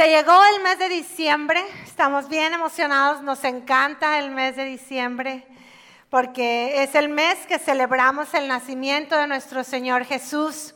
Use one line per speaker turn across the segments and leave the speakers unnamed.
Se llegó el mes de diciembre, estamos bien emocionados, nos encanta el mes de diciembre porque es el mes que celebramos el nacimiento de nuestro Señor Jesús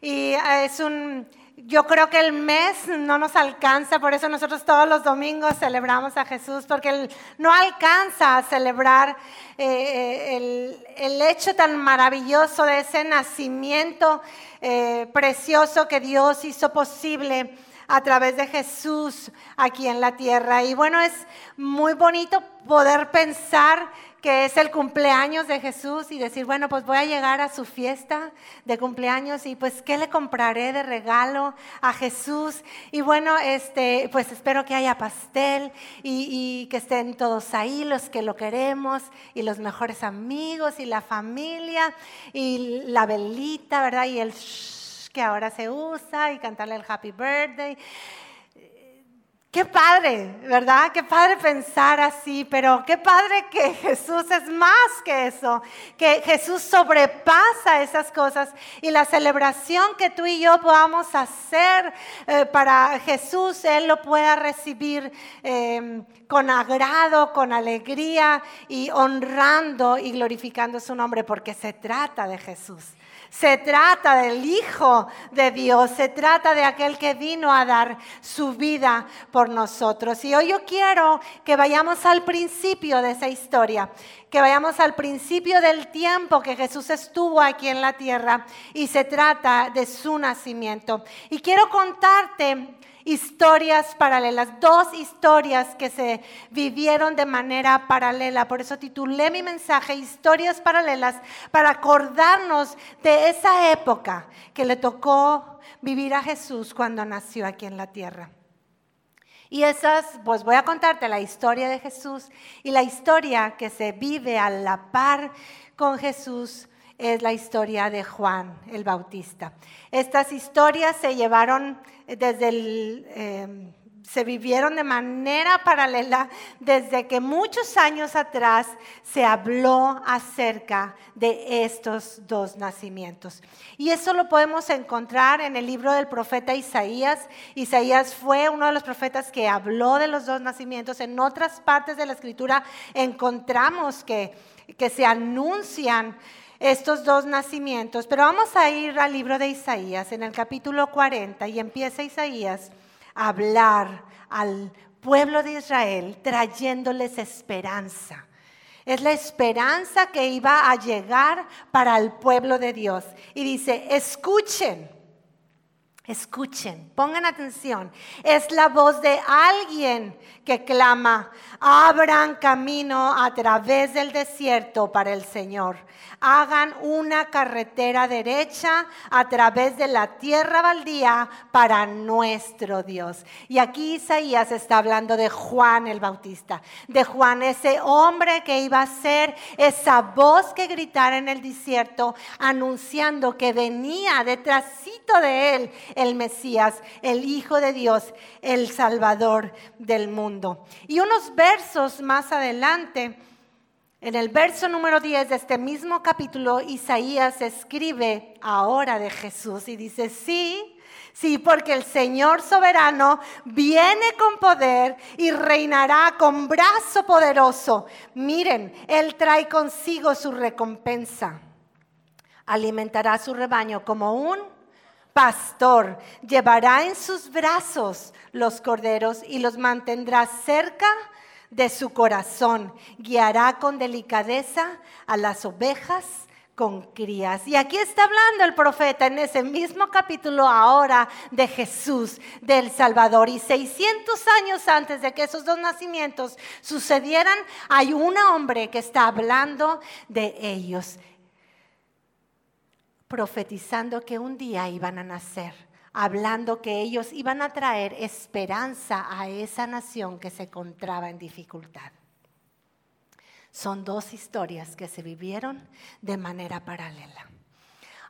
y es un yo creo que el mes no nos alcanza, por eso nosotros todos los domingos celebramos a Jesús, porque él no alcanza a celebrar eh, eh, el, el, hecho tan maravilloso de ese nacimiento eh, precioso que Dios hizo posible a través de Jesús aquí en la tierra. Y bueno, es muy bonito poder pensar que es el cumpleaños de Jesús y decir, bueno, pues voy a llegar a su fiesta de cumpleaños y pues qué le compraré de regalo a Jesús. Y bueno, este, pues espero que haya pastel y, y que estén todos ahí, los que lo queremos y los mejores amigos y la familia y la velita, ¿verdad? Y el que ahora se usa y cantarle el happy birthday. Qué padre, ¿verdad? Qué padre pensar así, pero qué padre que Jesús es más que eso, que Jesús sobrepasa esas cosas y la celebración que tú y yo podamos hacer eh, para Jesús, Él lo pueda recibir em, con agrado, con alegría y honrando y glorificando su nombre, porque se trata de Jesús. Se trata del Hijo de Dios, se trata de aquel que vino a dar su vida por nosotros. Y hoy yo quiero que vayamos al principio de esa historia, que vayamos al principio del tiempo que Jesús estuvo aquí en la tierra y se trata de su nacimiento. Y quiero contarte historias paralelas, dos historias que se vivieron de manera paralela. Por eso titulé mi mensaje Historias paralelas para acordarnos de esa época que le tocó vivir a Jesús cuando nació aquí en la tierra. Y esas, pues voy a contarte la historia de Jesús y la historia que se vive a la par con Jesús es la historia de Juan el Bautista. Estas historias se llevaron desde el... Em, se vivieron de manera paralela desde que muchos años atrás se habló acerca de estos dos nacimientos. Y eso lo podemos encontrar en el libro del profeta Isaías. Isaías fue uno de los profetas que habló de los dos nacimientos. En otras partes de la escritura encontramos que, que se anuncian estos dos nacimientos. Pero vamos a ir al libro de Isaías en el capítulo 40 y empieza Isaías a hablar al pueblo de Israel trayéndoles esperanza. Es la esperanza que iba a llegar para el pueblo de Dios. Y dice, escuchen, escuchen, pongan atención. Es la voz de alguien que clama, abran camino a través del desierto para el Señor hagan una carretera derecha a través de la tierra baldía para nuestro Dios. Y aquí Isaías está hablando de Juan el Bautista, de Juan, ese hombre que iba a ser esa voz que gritara en el desierto, anunciando que venía detrásito de él el Mesías, el Hijo de Dios, el Salvador del mundo. Y unos versos más adelante, en el verso número 10 de este mismo capítulo, Isaías escribe ahora de Jesús y dice, sí, sí, porque el Señor soberano viene con poder y reinará con brazo poderoso. Miren, Él trae consigo su recompensa. Alimentará su rebaño como un pastor. Llevará en sus brazos los corderos y los mantendrá cerca de su corazón. Guiará con delicadeza a las ovejas con crías. Y aquí está hablando el profeta en ese mismo capítulo ahora de Jesús, del Salvador. Y 600 años antes de que esos dos nacimientos sucedieran, hay un hombre que está hablando de ellos, profetizando que un día iban a nacer hablando que ellos iban a traer esperanza a esa nación que se encontraba en dificultad. Son dos historias que se vivieron de manera paralela.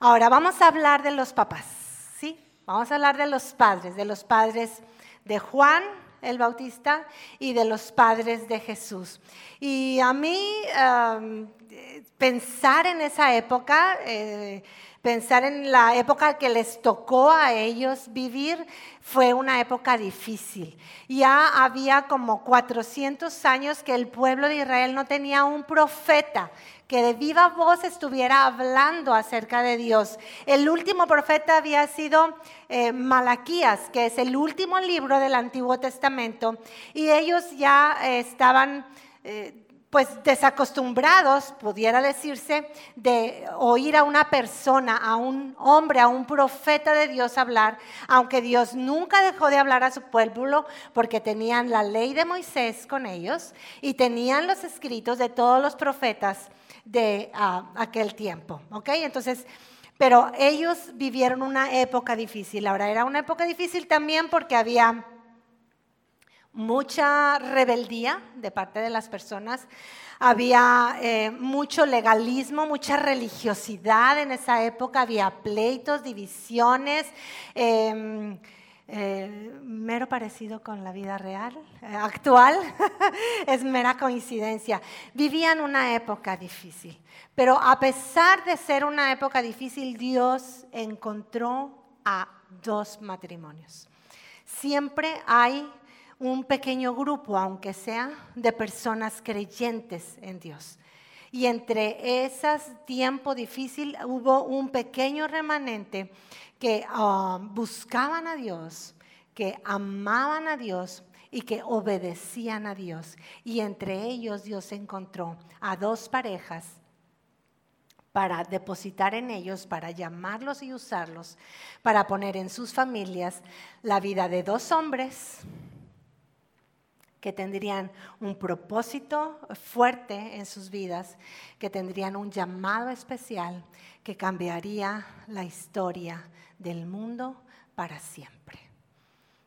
Ahora vamos a hablar de los papás, ¿sí? Vamos a hablar de los padres, de los padres de Juan el Bautista y de los padres de Jesús. Y a mí pensar en esa época, eh, Pensar en la época que les tocó a ellos vivir fue una época difícil. Ya había como 400 años que el pueblo de Israel no tenía un profeta que de viva voz estuviera hablando acerca de Dios. El último profeta había sido eh, Malaquías, que es el último libro del Antiguo Testamento, y ellos ya eh, estaban... Eh, pues desacostumbrados, pudiera decirse, de oír a una persona, a un hombre, a un profeta de Dios hablar, aunque Dios nunca dejó de hablar a su pueblo porque tenían la ley de Moisés con ellos y tenían los escritos de todos los profetas de ah, aquel tiempo, ¿ok? Entonces, pero ellos vivieron una época difícil. Ahora, era una época difícil también porque había mucha rebeldía de parte de las personas, había eh, mucho legalismo, mucha religiosidad en esa época, había pleitos, divisiones. Em, eh, mero parecido con la vida real, eh, actual, es mera coincidencia. Vivían una época difícil, pero a pesar de ser una época difícil, Dios encontró a dos matrimonios. Siempre hay un pequeño grupo, aunque sea, de personas creyentes en Dios. Y entre ese tiempo difícil hubo un pequeño remanente que ah, buscaban a Dios, que amaban a Dios y que obedecían a Dios. Y entre ellos Dios encontró a dos parejas para depositar en ellos, para llamarlos y usarlos, para poner en sus familias la vida de dos hombres que tendrían un propósito fuerte en sus vidas, que tendrían un llamado especial que cambiaría la historia del mundo para siempre.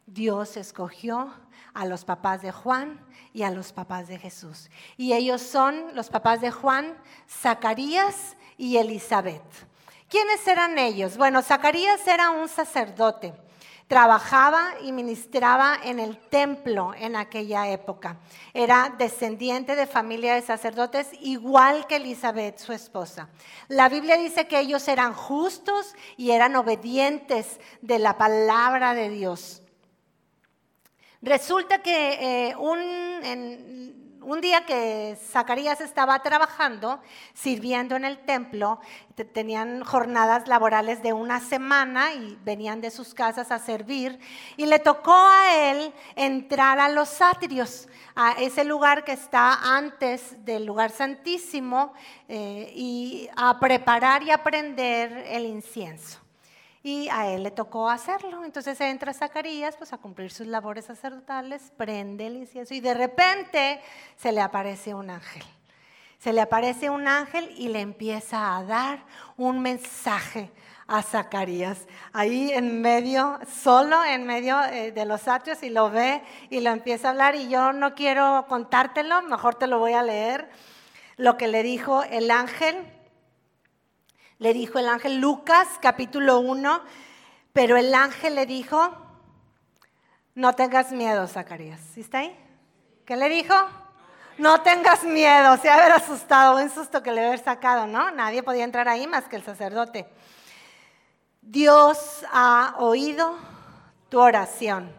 Dios escogió a los papás de Juan y a los papás de Jesús. Y ellos son los papás de Juan, Zacarías y Elizabeth. ¿Quiénes eran ellos? Bueno, Zacarías era un sacerdote Trabajaba y ministraba en el templo en aquella época. Era descendiente de familia de sacerdotes, igual que Elizabeth, su esposa. La Biblia dice que ellos eran justos y eran obedientes de la palabra de Dios. Resulta que eh, un, un día que Zacarías estaba trabajando, sirviendo en el templo, tenían jornadas laborales de una semana y venían de sus casas a servir, y le tocó a él entrar a los atrios, a ese lugar que está antes del lugar santísimo, eh, y a preparar y aprender el incienso y a él le tocó hacerlo. Entonces entra Zacarías pues, a cumplir sus labores sacerdotales, prende el incienso y de repente se le aparece un ángel. Se le aparece un ángel y le empieza a dar un mensaje a Zacarías, ahí en medio, solo en medio eh, de los atrios y lo ve y lo empieza a hablar y yo no quiero contártelo, mejor te lo voy a leer, lo que le dijo el ángel le dijo el ángel, Lucas capítulo 1, pero el ángel le dijo, no tengas miedo, Zacarías. ¿Sí está ahí? ¿Qué le dijo? No tengas miedo, se haber asustado, un susto que le haber sacado, ¿no? Nadie podía entrar ahí más que el sacerdote. Dios ha oído tu oración.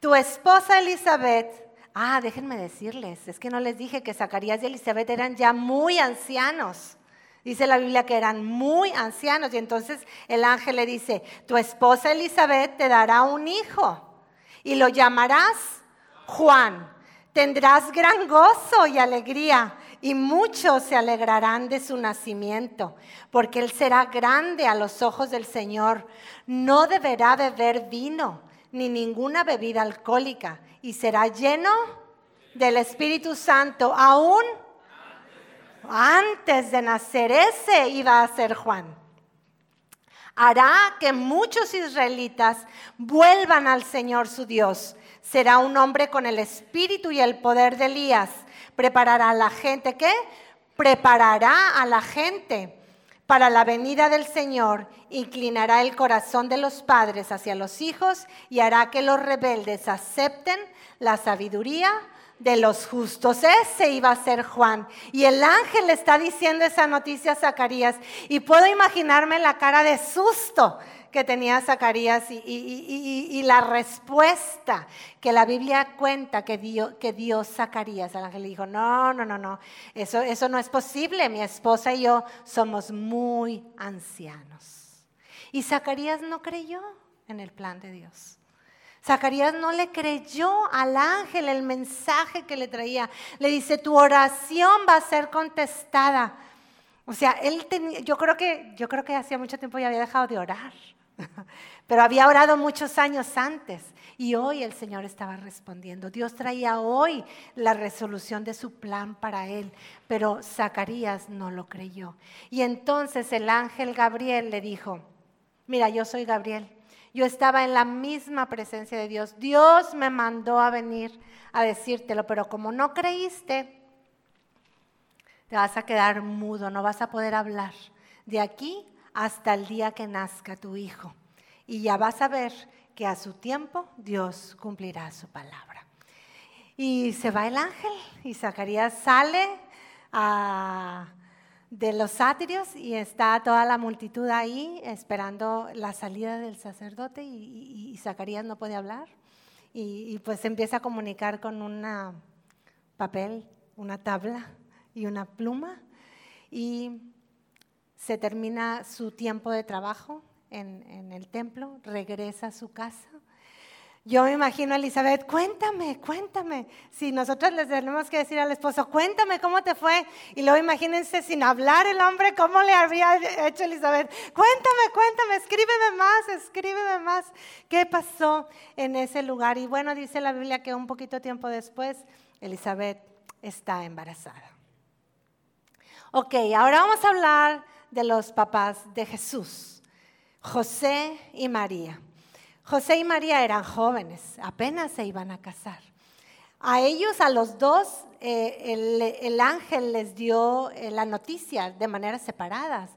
Tu esposa Elizabeth, ah, déjenme decirles, es que no les dije que Zacarías y Elizabeth eran ya muy ancianos. Dice la Biblia que eran muy ancianos y entonces el ángel le dice, tu esposa Elizabeth te dará un hijo y lo llamarás Juan. Tendrás gran gozo y alegría y muchos se alegrarán de su nacimiento, porque él será grande a los ojos del Señor. No deberá beber vino ni ninguna bebida alcohólica y será lleno del Espíritu Santo aún antes de nacer, ese iba a ser Juan. Hará que muchos israelitas vuelvan al Señor su Dios. Será un hombre con el espíritu y el poder de Elías. Preparará a la gente, ¿qué? Preparará a la gente para la venida del Señor, inclinará el corazón de los padres hacia los hijos y hará que los rebeldes acepten la sabiduría de los justos. Ese iba a ser Juan. Y el ángel le está diciendo esa noticia a Zacarías. Y puedo imaginarme la cara de susto que tenía Zacarías y, la respuesta que la Biblia cuenta que dio, que Zacarías. El ángel dijo, no, no, no, no, eso, eso no es posible. Mi esposa y yo somos muy ancianos. Y Zacarías no creyó en el plan de Dios. Zacarías no le creyó al ángel el mensaje que le traía. Le dice, tu oración va a ser contestada. O sea, él tenía, yo creo que, yo creo que hacía mucho tiempo ya había dejado de orar. Pero había orado muchos años antes y hoy el Señor estaba respondiendo. Dios traía hoy la resolución de su plan para él, pero Zacarías no lo creyó. Y entonces el ángel Gabriel le dijo, mira, yo soy Gabriel yo estaba en la misma presencia de Dios. Dios me mandó a venir a decírtelo, pero como no creíste, te vas a quedar mudo, no vas a poder hablar de aquí hasta el día que nazca tu hijo. Y ya vas a ver que a su tiempo Dios cumplirá su palabra. Y se va el ángel y Zacarías sale a de los sátiros y está toda la multitud ahí esperando la salida del sacerdote y, Zacarías no puede hablar. Y, pues empieza a comunicar con un papel, una tabla y una pluma. Y se termina su tiempo de trabajo en el templo, regresa a su casa yo me imagino a Elizabeth, cuéntame, cuéntame. Si nosotros les tenemos que decir al esposo, cuéntame cómo te fue. Y luego imagínense sin hablar el hombre, cómo le habría hecho Elizabeth. Cuéntame, cuéntame, escríbeme más, escríbeme más. ¿Qué pasó en ese lugar? Y bueno, dice la Biblia que un poquito tiempo después, Elizabeth está embarazada. Ok, ahora vamos a hablar de los papás de Jesús, José y María. José y María eran jóvenes, apenas se iban a casar. A ellos, a los dos, eh, el, ángel les dio eh, la noticia de maneras separadas.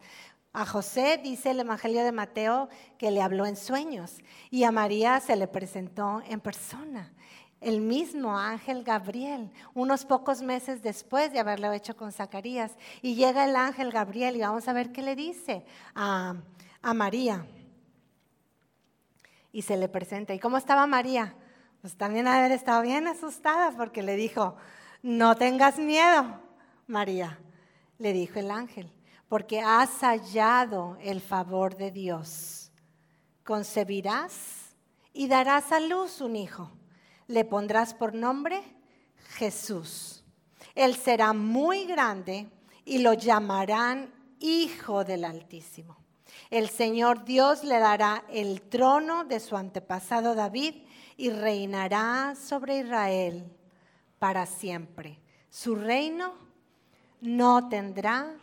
A José dice el Evangelio de Mateo que le habló en sueños y a María se le presentó en persona. El mismo ángel Gabriel, unos pocos meses después de haberlo hecho con Zacarías. Y llega el ángel Gabriel y vamos a ver qué le dice a, a María y se le presenta. ¿Y cómo estaba María? Pues también haber estado bien asustada porque le dijo, no tengas miedo, María, le dijo el ángel, porque has hallado el favor de Dios. Concebirás y darás a luz un hijo. Le pondrás por nombre Jesús. Él será muy grande y lo llamarán Hijo del Altísimo. El Señor Dios le dará el trono de su antepasado David y reinará sobre Israel para siempre. Su reino no tendrá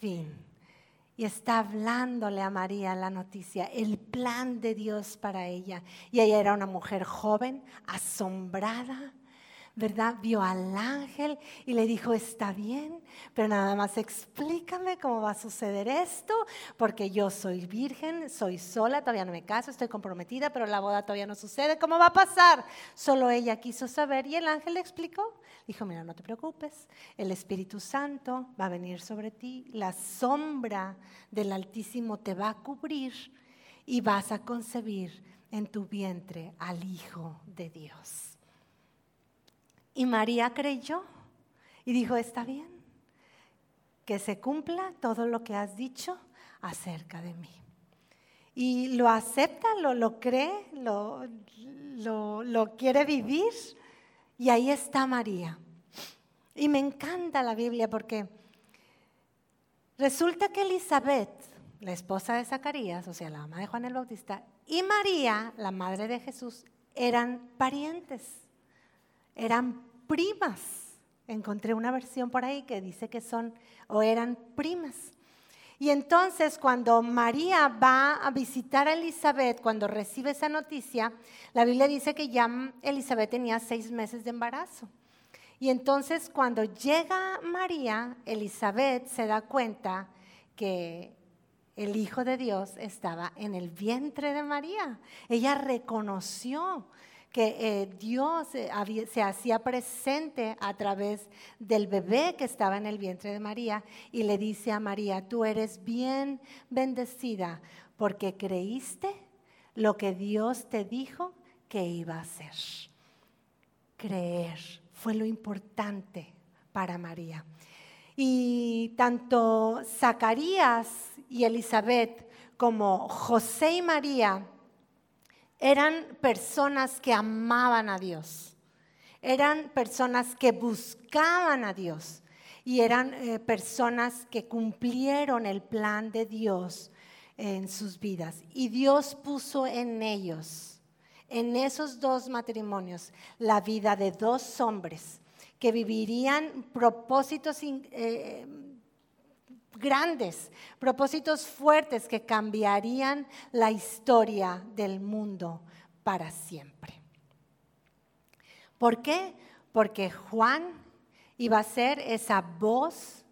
fin. Y está hablándole a María la noticia, el plan de Dios para ella. Y ella era una mujer joven, asombrada, ¿verdad? Vio al ángel y le dijo, está bien, pero nada más explícame cómo va a suceder esto, porque yo soy virgen, soy sola, todavía no me caso, estoy comprometida, pero la boda todavía no sucede, ¿cómo va a pasar? Solo ella quiso saber y el ángel le explicó. Dijo, mira, no te preocupes, el Espíritu Santo va a venir sobre ti, la sombra del Altísimo te va a cubrir y vas a concebir en tu vientre al Hijo de Dios. Y María creyó y dijo, está bien, que se cumpla todo lo que has dicho acerca de mí. Y lo acepta, lo, lo cree, lo, lo, lo quiere vivir. Y ahí está María. Y me encanta la Biblia porque resulta que Elizabeth, la esposa de Zacarías, o sea, la mamá de Juan el Bautista, y María, la madre de Jesús, eran parientes eran primas. Encontré una versión por ahí que dice que son o eran primas. Y entonces cuando María va a visitar a Elizabeth, cuando recibe esa noticia, la Biblia dice que ya Elizabeth tenía seis meses de embarazo. Y entonces cuando llega María, Elizabeth se da cuenta que el Hijo de Dios estaba en el vientre de María. Ella reconoció que eh, Dios eh, se hacía presente a través del bebé que estaba en el vientre de María y le dice a María, tú eres bien bendecida porque creíste lo que Dios te dijo que iba a hacer. Creer fue lo importante para María. Y tanto Zacarías y Elizabeth como José y María eran personas que amaban a Dios, eran personas que buscaban a Dios y eran eh, personas que cumplieron el plan de Dios en sus vidas. Y Dios puso en ellos, en esos dos matrimonios, la vida de dos hombres que vivirían propósitos eh, grandes, propósitos fuertes que cambiarían la historia del mundo para siempre. ¿Por qué? Porque Juan iba a ser esa voz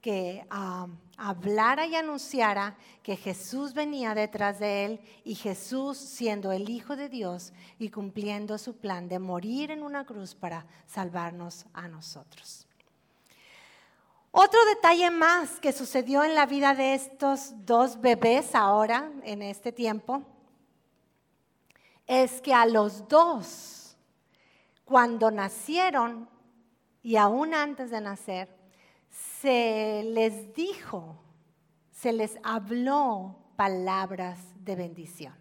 que ah, hablara y anunciara que Jesús venía detrás de él y Jesús siendo el Hijo de Dios y cumpliendo su plan de morir en una cruz para salvarnos a nosotros. Otro detalle más que sucedió en la vida de estos dos bebés ahora, en este tiempo, es que a los dos, cuando nacieron y aún antes de nacer, se les dijo, se les habló palabras de bendición.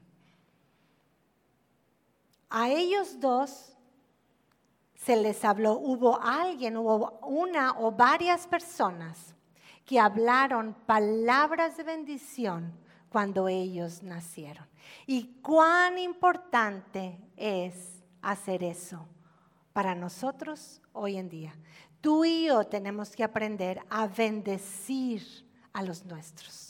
A ellos dos se les habló, hubo alguien, hubo una o varias personas que hablaron palabras de bendición cuando ellos nacieron. Y cuán importante es hacer eso para nosotros hoy en día. Tú y yo tenemos que aprender a bendecir a los nuestros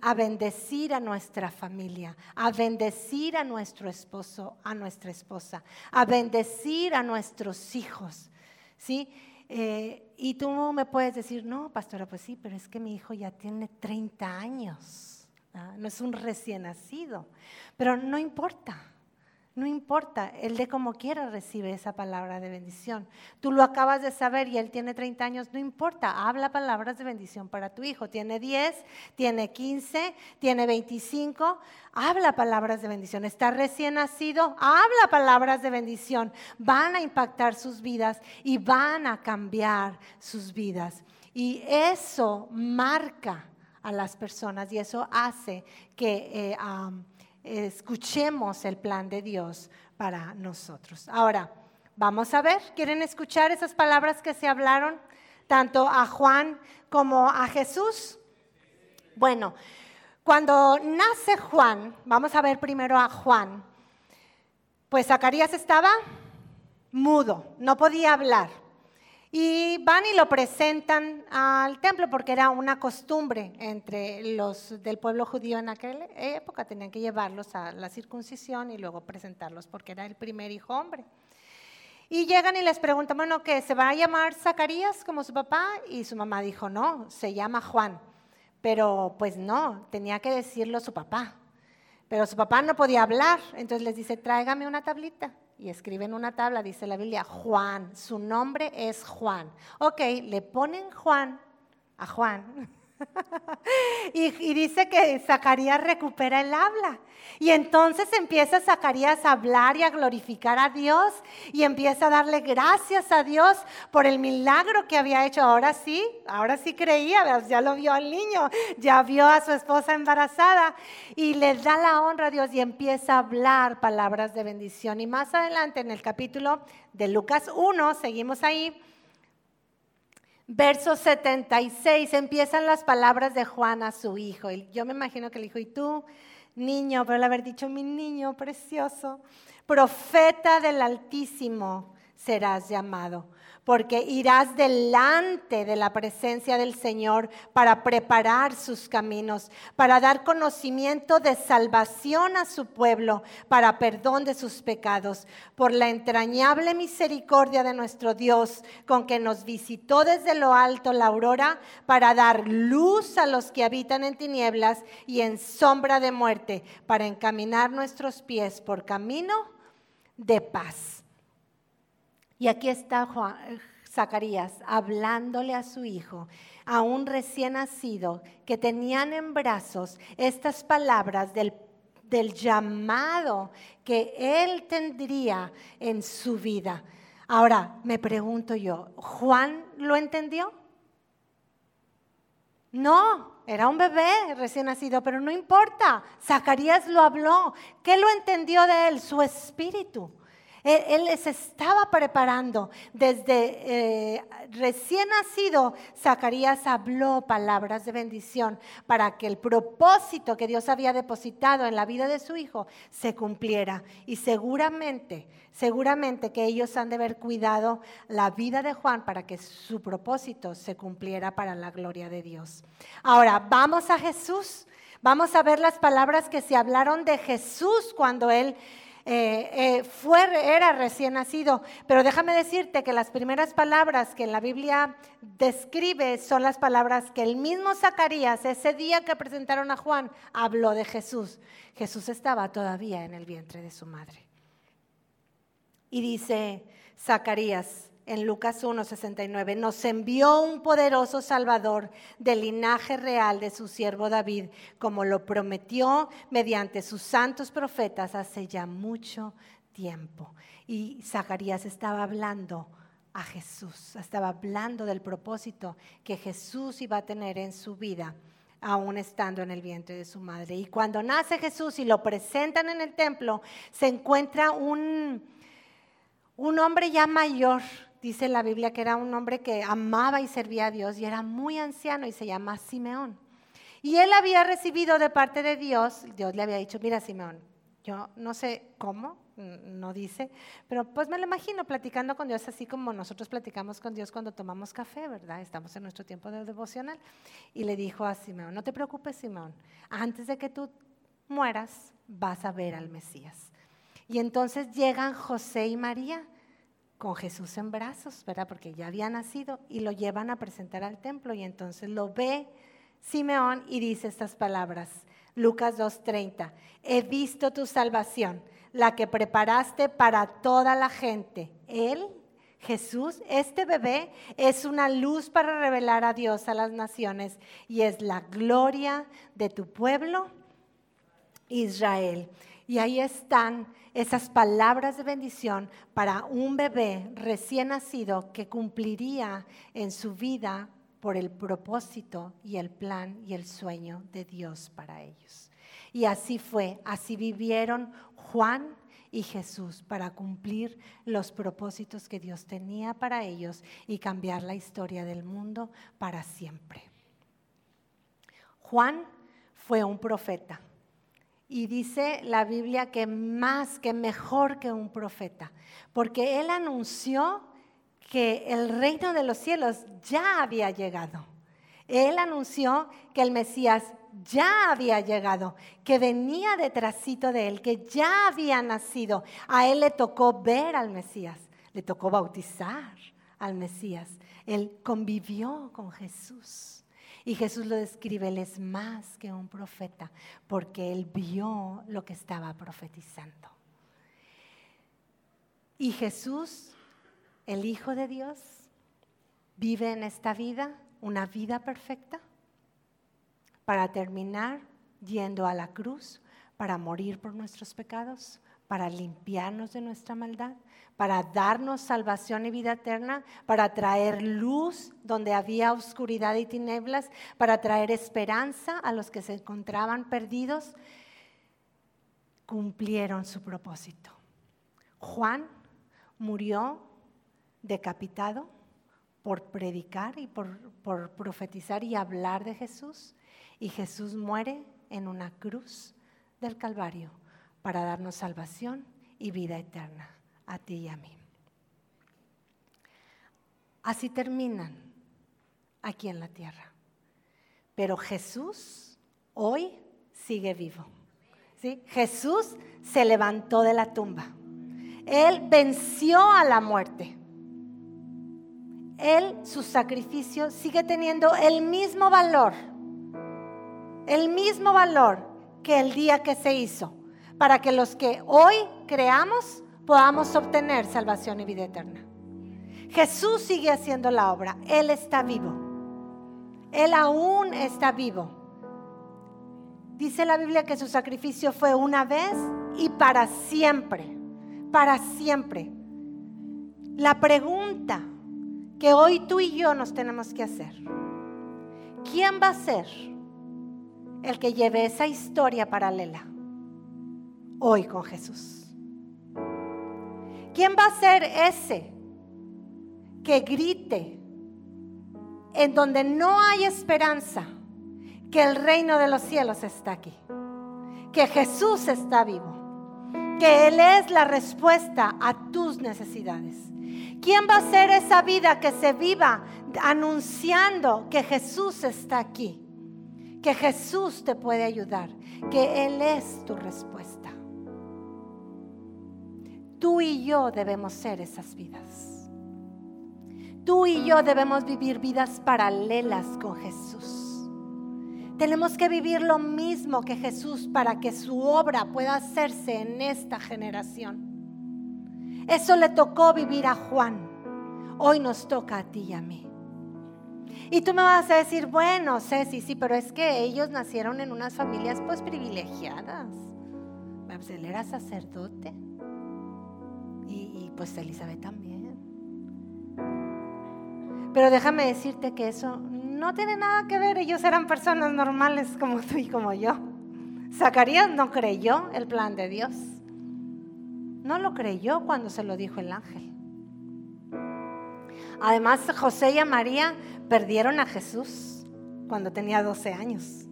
a bendecir a nuestra familia, a bendecir a nuestro esposo, a nuestra esposa, a bendecir a nuestros hijos. ¿sí? Eh, y tú me puedes decir, no, pastora, pues sí, pero es que mi hijo ya tiene 30 años, no es un recién nacido, pero no importa. No importa, él de como quiera recibe esa palabra de bendición. Tú lo acabas de saber y él tiene 30 años, no importa, habla palabras de bendición para tu hijo. Tiene 10, tiene 15, tiene 25, habla palabras de bendición. Está recién nacido, habla palabras de bendición. Van a impactar sus vidas y van a cambiar sus vidas. Y eso marca a las personas y eso hace que... Eh, escuchemos el plan de Dios para nosotros. Ahora, vamos a ver, ¿quieren escuchar esas palabras que se hablaron tanto a Juan como a Jesús? Bueno, cuando nace Juan, vamos a ver primero a Juan, pues Zacarías estaba mudo, no podía hablar. Y van y lo presentan al templo porque era una costumbre entre los del pueblo judío en aquella época. Tenían que llevarlos a la circuncisión y luego presentarlos porque era el primer hijo hombre. Y llegan y les preguntan, bueno, ¿qué? ¿Se va a llamar Zacarías como su papá? Y su mamá dijo, no, se llama Juan. Pero pues no, tenía que decirlo su papá. Pero su papá no podía hablar, entonces les dice, tráigame una tablita y escribe en una tabla, dice la Biblia, Juan, su nombre es Juan. Ok, le ponen Juan a Juan. y, dice que Zacarías recupera el habla. Y entonces empieza Zacarías a hablar y a glorificar a Dios y empieza a darle gracias a Dios por el milagro que había hecho. Ahora sí, ahora sí creía, ya lo vio al niño, ya vio a su esposa embarazada y le da la honra a Dios y empieza a hablar palabras de bendición. Y más adelante en el capítulo de Lucas 1, seguimos ahí Verso 76, empiezan las palabras de Juan a su hijo. Yo me imagino que le dijo, y tú, niño, pero haber dicho, mi niño precioso, profeta del Altísimo serás llamado porque irás delante de la presencia del Señor para preparar sus caminos, para dar conocimiento de salvación a su pueblo, para perdón de sus pecados, por la entrañable misericordia de nuestro Dios, con que nos visitó desde lo alto la aurora, para dar luz a los que habitan en tinieblas y en sombra de muerte, para encaminar nuestros pies por camino de paz. Y aquí está Zacarías hablándole a su hijo, a un recién nacido, que tenían en brazos estas palabras del, del llamado que él tendría en su vida. Ahora, me pregunto yo, ¿Juan lo entendió? No, era un bebé recién nacido, pero no importa. Zacarías lo habló. ¿Qué lo entendió de él? Su espíritu. Él, les estaba preparando. Desde eh, recién nacido, Zacarías habló palabras de bendición para que el propósito que Dios había depositado en la vida de su hijo se cumpliera. Y seguramente, seguramente que ellos han de haber cuidado la vida de Juan para que su propósito se cumpliera para la gloria de Dios. Ahora, vamos a Jesús. Vamos a ver las palabras que se hablaron de Jesús cuando él eh, eh, fue, era recién nacido. Pero déjame decirte que las primeras palabras que la Biblia describe son las palabras que el mismo Zacarías, ese día que presentaron a Juan, habló de Jesús. Jesús estaba todavía en el vientre de su madre. Y dice Zacarías, en Lucas 1:69, nos envió un poderoso Salvador del linaje real de su siervo David, como lo prometió mediante sus santos profetas hace ya mucho tiempo. Y Zacarías estaba hablando a Jesús, estaba hablando del propósito que Jesús iba a tener en su vida aún estando en el vientre de su madre. Y cuando nace Jesús y lo presentan en el templo, se encuentra un, un hombre ya mayor, dice la Biblia que era un hombre que amaba y servía a Dios y era muy anciano y se llama Simeón. Y él había recibido de parte de Dios, Dios le había dicho, mira Simeón, yo no sé cómo, no dice, pero pues me lo imagino platicando con Dios así como nosotros platicamos con Dios cuando tomamos café, ¿verdad? Estamos en nuestro tiempo de devocional. Y le dijo a Simeón, no te preocupes Simeón, antes de que tú mueras vas a ver al Mesías. Y entonces llegan José y María con Jesús en brazos, ¿verdad? Porque ya había nacido y lo llevan a presentar al templo y entonces lo ve Simeón y dice estas palabras. Lucas 2:30, he visto tu salvación, la que preparaste para toda la gente. Él, Jesús, este bebé es una luz para revelar a Dios a las naciones y es la gloria de tu pueblo, Israel. Y ahí están esas palabras de bendición para un bebé recién nacido que cumpliría en su vida por el propósito y el plan y el sueño de Dios para ellos. Y así fue, así vivieron Juan y Jesús para cumplir los propósitos que Dios tenía para ellos y cambiar la historia del mundo para siempre. Juan fue un profeta y dice la Biblia que más, que mejor que un profeta, porque él anunció que el reino de los cielos ya había llegado. Él anunció que el Mesías ya había llegado, que venía detrásito de él, que ya había nacido. A él le tocó ver al Mesías, le tocó bautizar al Mesías. Él convivió con Jesús. Y Jesús lo describe, él es más que un profeta, porque él vio lo que estaba profetizando. Y Jesús, el Hijo de Dios, vive en esta vida una vida perfecta para terminar yendo a la cruz, para morir por nuestros pecados, para limpiarnos de nuestra maldad, para darnos salvación y vida eterna, para traer luz donde había oscuridad y tinieblas, para traer esperanza a los que se encontraban perdidos, cumplieron su propósito. Juan murió decapitado por predicar y por, por profetizar y hablar de Jesús, y Jesús muere en una cruz del Calvario para darnos salvación y vida eterna a ti y a mí. Así terminan aquí en la tierra. Pero Jesús hoy sigue vivo. Jesús se levantó de la tumba. Él venció a la muerte. Él, su sacrificio, sigue teniendo el mismo valor, el mismo valor que el día que se hizo para que los que hoy creamos podamos obtener salvación y vida eterna. Jesús sigue haciendo la obra, Él está vivo, Él aún está vivo. Dice la Biblia que su sacrificio fue una vez y para siempre, para siempre. La pregunta que hoy tú y yo nos tenemos que hacer, ¿quién va a ser el que lleve esa historia paralela hoy con Jesús? ¿Quién va a ser ese que grite en donde no hay esperanza que el reino de los cielos está aquí? Que Jesús está vivo, que Él es la respuesta a tus necesidades. ¿Quién va a ser esa vida que se viva anunciando que Jesús está aquí? Que Jesús te puede ayudar, que Él es tu respuesta. Tú y yo debemos ser esas vidas. Tú y yo debemos vivir vidas paralelas con Jesús. Tenemos que vivir lo mismo que Jesús para que su obra pueda hacerse en esta generación. Eso le tocó vivir a Juan. Hoy nos toca a ti y a mí. Y tú me vas a decir, bueno, Ceci, sí, pero es que ellos nacieron en unas familias pues privilegiadas. Pues él era sacerdote pues Elizabeth también. Pero déjame decirte que eso no tiene nada que ver. Ellos eran personas normales como tú y como yo. Zacarías no creyó el plan de Dios. No lo creyó cuando se lo dijo el ángel. Además, José y María perdieron a Jesús cuando tenía 12 años.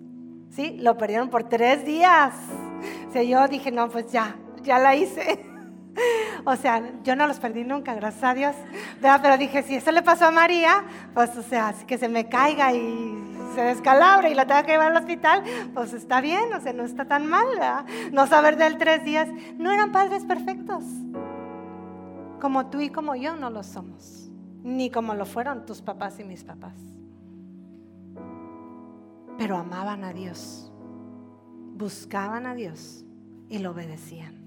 ¿Sí? Lo perdieron por tres días. O yo dije, no, pues ya, ya la hice. O sea, yo no los perdí nunca, gracias a Dios. Pero dije, si eso le pasó a María, pues, o sea, que se me caiga y se descalabre y la tenga que llevar al hospital, pues está bien, o sea, no está tan mal. No saber de él tres días. No eran padres perfectos. Como tú y como yo no lo somos. Ni como lo fueron tus papás y mis papás. Pero amaban a Dios. Buscaban a Dios y lo obedecían.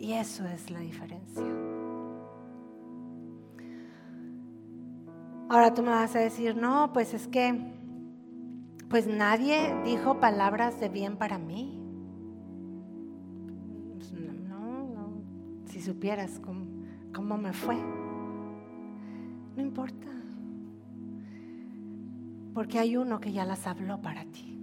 Y eso es la diferencia. Ahora tú me vas a decir, no, pues es que, pues nadie dijo palabras de bien para mí. Pues no, no, si supieras cómo, cómo me fue. No importa. Porque hay uno que ya las habló para ti.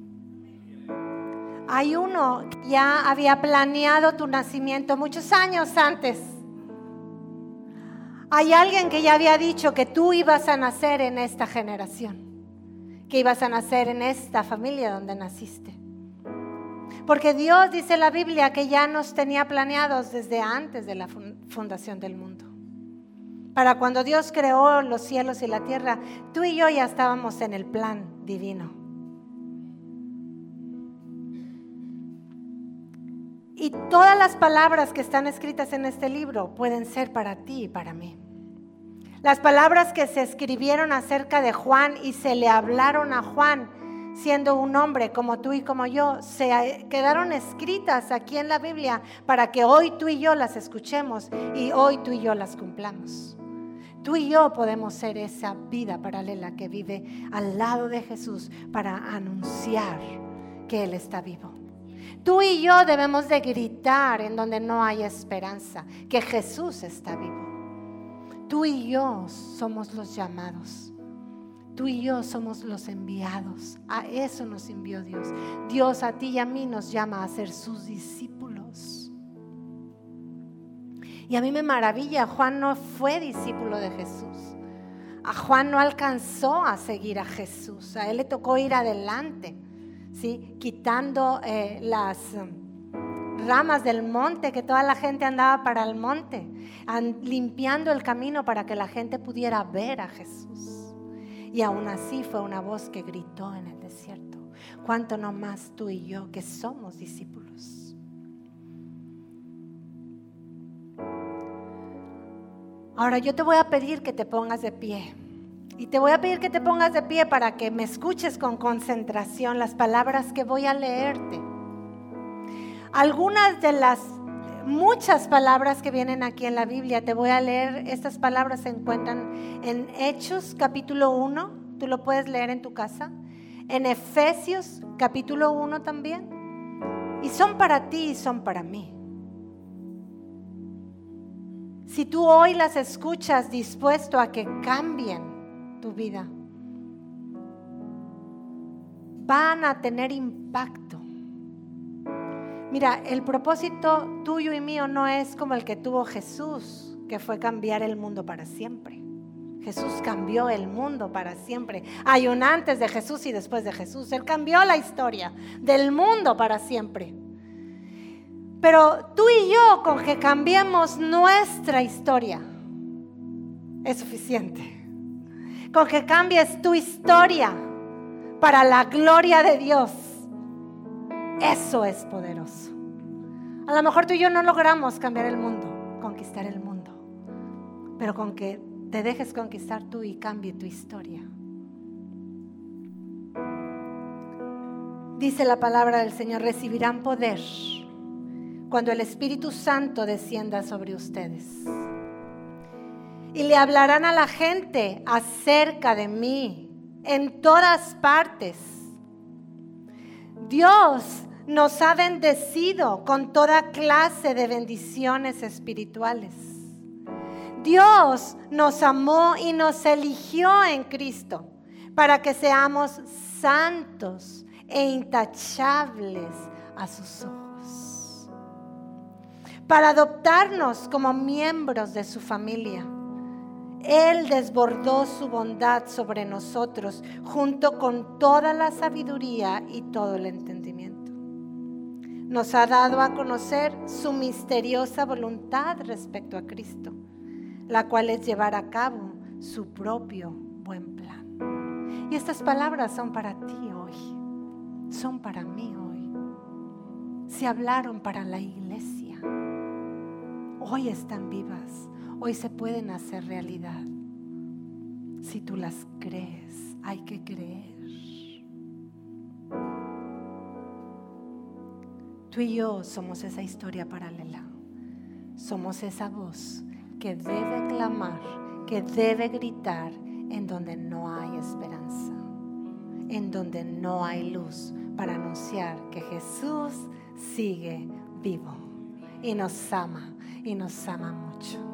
Hay uno que ya había planeado tu nacimiento muchos años antes. Hay alguien que ya había dicho que tú ibas a nacer en esta generación, que ibas a nacer en esta familia donde naciste. Porque Dios dice la Biblia que ya nos tenía planeados desde antes de la fundación del mundo. Para cuando Dios creó los cielos y la tierra, tú y yo ya estábamos en el plan divino. Y todas las palabras que están escritas en este libro pueden ser para ti y para mí. Las palabras que se escribieron acerca de Juan y se le hablaron a Juan, siendo un hombre como tú y como yo, se quedaron escritas aquí en la Biblia para que hoy tú y yo las escuchemos y hoy tú y yo las cumplamos. Tú y yo podemos ser esa vida paralela que vive al lado de Jesús para anunciar que Él está vivo. Tú y yo debemos de gritar en donde no hay esperanza, que Jesús está vivo. Tú y yo somos los llamados. Tú y yo somos los enviados. A eso nos envió Dios. Dios a ti y a mí nos llama a ser sus discípulos. Y a mí me maravilla, Juan no fue discípulo de Jesús. A Juan no alcanzó a seguir a Jesús. A él le tocó ir adelante quitando eh, las ramas del monte, que toda la gente andaba para el monte, limpiando el camino para que la gente pudiera ver a Jesús. Y aún así fue una voz que gritó en el desierto, cuánto no más tú y yo que somos discípulos. Ahora yo te voy a pedir que te pongas de pie. Y te voy a pedir que te pongas de pie para que me escuches con concentración las palabras que voy a leerte. Algunas de las muchas palabras que vienen aquí en la Biblia. Te voy a leer, estas palabras se encuentran en Hechos capítulo 1, tú lo puedes leer en tu casa, en Efesios capítulo 1 también, y son para ti y son para mí. Si tú hoy las escuchas dispuesto a que cambien tu vida, van a tener impacto. Mira, el propósito tuyo y mío no es como el que tuvo Jesús, que fue cambiar el mundo para siempre. Jesús cambió el mundo para siempre. Hay un antes de Jesús y después de Jesús. Él cambió la historia del mundo para siempre. Pero tú y yo, con que cambiemos nuestra historia, es suficiente. Con que cambies tu historia para la gloria de Dios. Eso es poderoso. A lo mejor tú y yo no logramos cambiar el mundo, conquistar el mundo, pero con que te dejes conquistar tú y cambie tu historia. Dice la palabra del Señor, recibirán poder cuando el Espíritu Santo descienda sobre ustedes. Y le hablarán a la gente acerca de mí en todas partes. Dios nos ha bendecido con toda clase de bendiciones espirituales. Dios nos amó y nos eligió en Cristo para que seamos santos e intachables a sus ojos. Para adoptarnos como miembros de su familia él desbordó su bondad sobre nosotros junto con toda la sabiduría y todo el entendimiento. Nos ha dado a conocer su misteriosa voluntad respecto a Cristo, la cual es llevar a cabo su propio buen plan. Y estas palabras son para ti hoy, son para mí hoy. Se hablaron para la iglesia, hoy están vivas hoy se pueden hacer realidad. Si tú las crees, hay que creer. Tú y yo somos esa historia paralela. Somos esa voz que debe clamar, que debe gritar en donde no hay esperanza, en donde no hay luz, para anunciar que Jesús sigue vivo y nos ama y nos ama mucho.